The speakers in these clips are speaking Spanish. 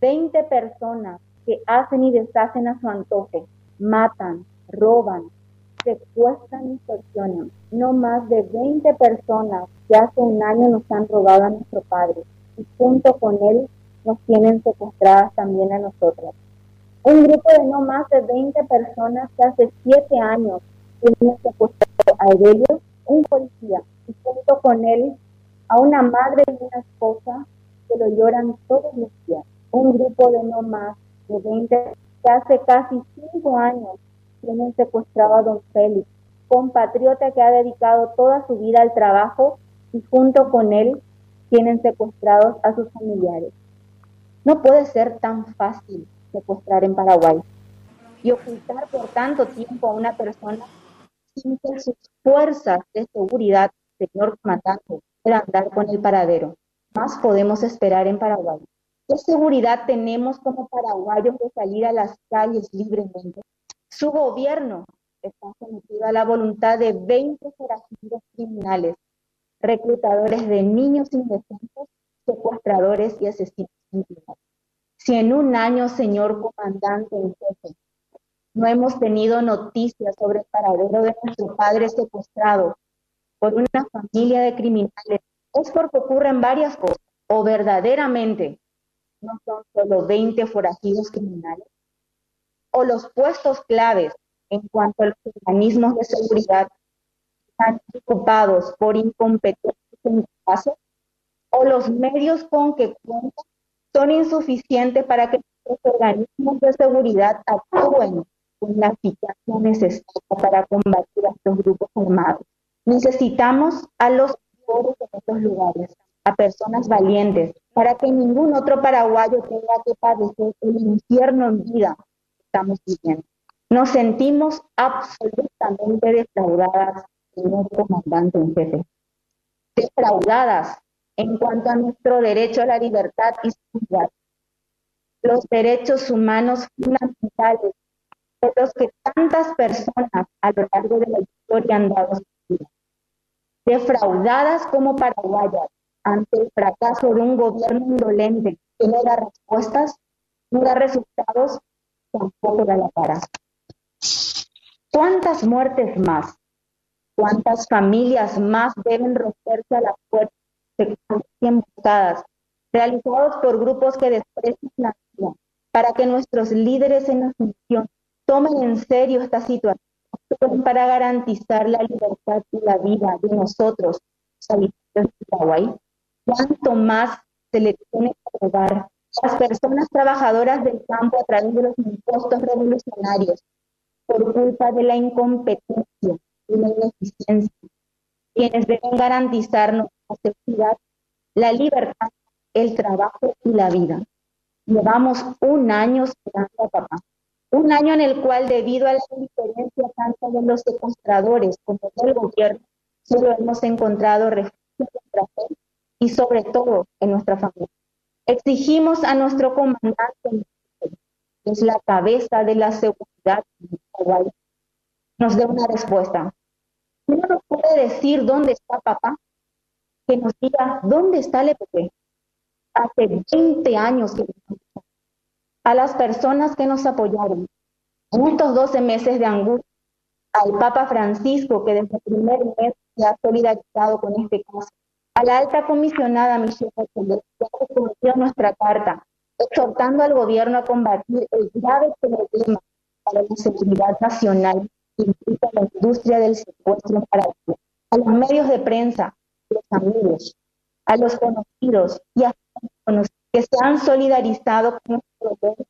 20 personas que hacen y deshacen a su antojo, matan, roban, secuestran y extorsionan. No más de 20 personas que hace un año nos han robado a nuestro padre y junto con él nos tienen secuestradas también a nosotras. Un grupo de no más de 20 personas que hace 7 años tienen secuestrado a Evelio, un policía, y junto con él a una madre y una esposa que lo lloran todos los días. De no más de 20 que hace casi 5 años tienen secuestrado a don Félix, compatriota que ha dedicado toda su vida al trabajo y junto con él tienen secuestrados a sus familiares. No puede ser tan fácil secuestrar en Paraguay y ocultar por tanto tiempo a una persona sin que sus fuerzas de seguridad, señor comandante, puedan dar con el paradero. Más podemos esperar en Paraguay. ¿Qué seguridad tenemos como paraguayos de salir a las calles libremente? Su gobierno está sometido a la voluntad de 20 forajidos criminales, reclutadores de niños indefensos, secuestradores y asesinos. Si en un año, señor comandante en jefe, no hemos tenido noticias sobre el paradero de nuestro padre secuestrado por una familia de criminales, es porque ocurren varias cosas, o verdaderamente no son solo 20 forajidos criminales, o los puestos claves en cuanto a los organismos de seguridad están ocupados por incompetencia en caso, o los medios con que cuentan son insuficientes para que los organismos de seguridad actúen con la eficacia necesaria para combatir a estos grupos armados. Necesitamos a los de estos lugares, a personas valientes, para que ningún otro paraguayo tenga que padecer el infierno en vida estamos viviendo. Nos sentimos absolutamente defraudadas, señor comandante en jefe. Defraudadas en cuanto a nuestro derecho a la libertad y seguridad. Los derechos humanos fundamentales por los que tantas personas a lo largo de la historia han dado su vida. Defraudadas como paraguayas ante el fracaso de un gobierno indolente que no da respuestas, no da resultados tampoco da la cara. ¿Cuántas muertes más? ¿Cuántas familias más deben romperse a la puerta de emboscadas, realizados por grupos que desprecian la vida, para que nuestros líderes en la función tomen en serio esta situación para garantizar la libertad y la vida de nosotros, habitantes de Paraguay? ¿Cuánto más se le tiene que dar las personas trabajadoras del campo a través de los impuestos revolucionarios por culpa de la incompetencia y la ineficiencia, quienes deben garantizarnos la seguridad, la libertad, el trabajo y la vida. Llevamos un año esperando a papá, un año en el cual debido a la diferencia tanto de los secuestradores como del gobierno, solo hemos encontrado refugio fe y sobre todo en nuestra familia. Exigimos a nuestro comandante, que es la cabeza de la seguridad, nos dé una respuesta. ¿No nos puede decir dónde está papá? Que nos diga dónde está el EPP. Hace 20 años que a las personas que nos apoyaron, en estos 12 meses de angustia, al Papa Francisco, que desde el primer mes se ha solidarizado con este caso, a la alta comisionada Michelle Bachelet, nuestra carta, exhortando al gobierno a combatir el grave problema para la seguridad nacional que implica la industria del secuestro en Paraguay, a los medios de prensa, a los amigos, a los conocidos y a los que se han solidarizado con gobierno.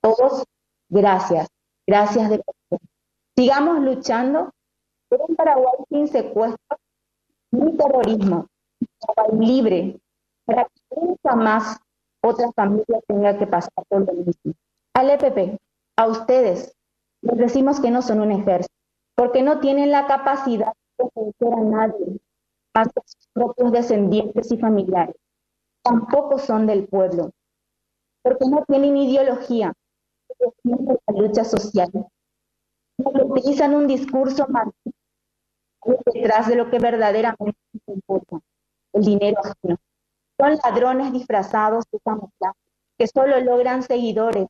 Todos, gracias, gracias de corazón. Sigamos luchando por un Paraguay sin secuestro ni terrorismo, libre para que nunca más otra familia tenga que pasar por lo mismo. Al EPP, a ustedes, les decimos que no son un ejército, porque no tienen la capacidad de defender a nadie, más que sus propios descendientes y familiares. Tampoco son del pueblo, porque no tienen ideología, de la lucha social. Porque utilizan un discurso marxista detrás de lo que verdaderamente importa el dinero ajeno. Son ladrones disfrazados de camuflaje, que solo logran seguidores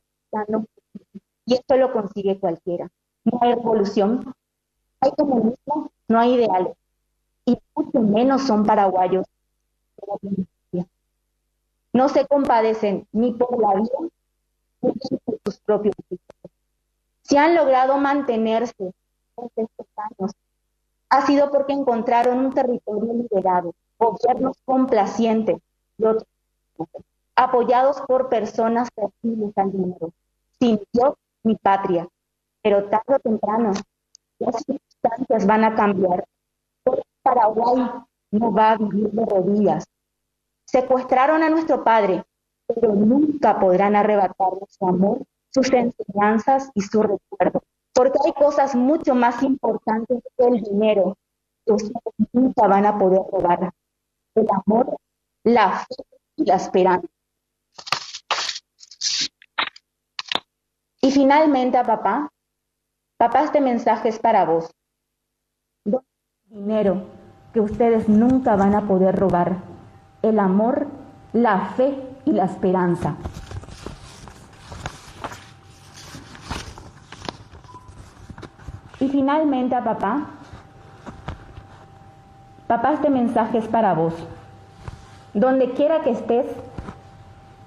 y esto lo consigue cualquiera. No hay revolución, hay comunismo, no hay ideales y mucho menos son paraguayos. No se compadecen ni por la vida ni por sus propios hijos. Si han logrado mantenerse estos años, ha sido porque encontraron un territorio liberado, gobiernos complacientes, apoyados por personas sensibles al dinero, sin Dios ni patria. Pero tarde o temprano, las circunstancias van a cambiar. Paraguay no va a vivir de rodillas. Secuestraron a nuestro padre, pero nunca podrán arrebatarnos su amor, sus enseñanzas y su recuerdo. Porque hay cosas mucho más importantes que el dinero que ustedes nunca van a poder robar. El amor, la fe y la esperanza. Y finalmente a papá, papá, este mensaje es para vos. Dinero que ustedes nunca van a poder robar. El amor, la fe y la esperanza. Y finalmente a papá, papá, este mensaje es para vos. Donde quiera que estés,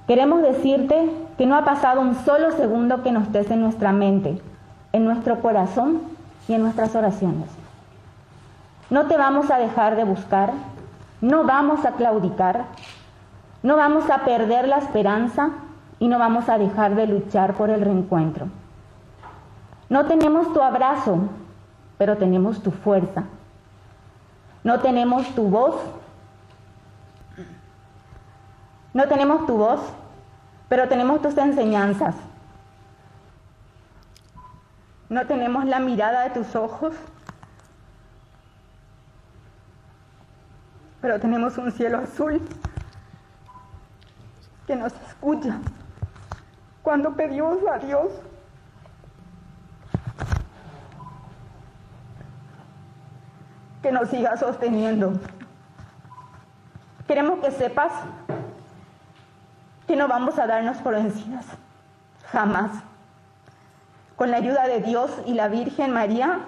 queremos decirte que no ha pasado un solo segundo que no estés en nuestra mente, en nuestro corazón y en nuestras oraciones. No te vamos a dejar de buscar, no vamos a claudicar, no vamos a perder la esperanza y no vamos a dejar de luchar por el reencuentro. No tenemos tu abrazo, pero tenemos tu fuerza. No tenemos tu voz. No tenemos tu voz, pero tenemos tus enseñanzas. No tenemos la mirada de tus ojos, pero tenemos un cielo azul que nos escucha cuando pedimos a Dios que nos siga sosteniendo. Queremos que sepas que no vamos a darnos por vencidas, jamás. Con la ayuda de Dios y la Virgen María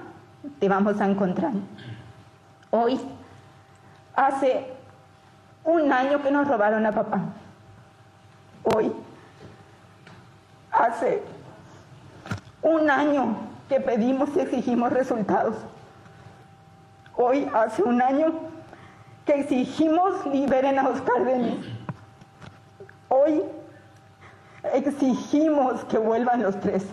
te vamos a encontrar. Hoy, hace un año que nos robaron a papá. Hoy, hace un año que pedimos y exigimos resultados. Hoy hace un año que exigimos liberen a Oscar Denis. Hoy exigimos que vuelvan los tres.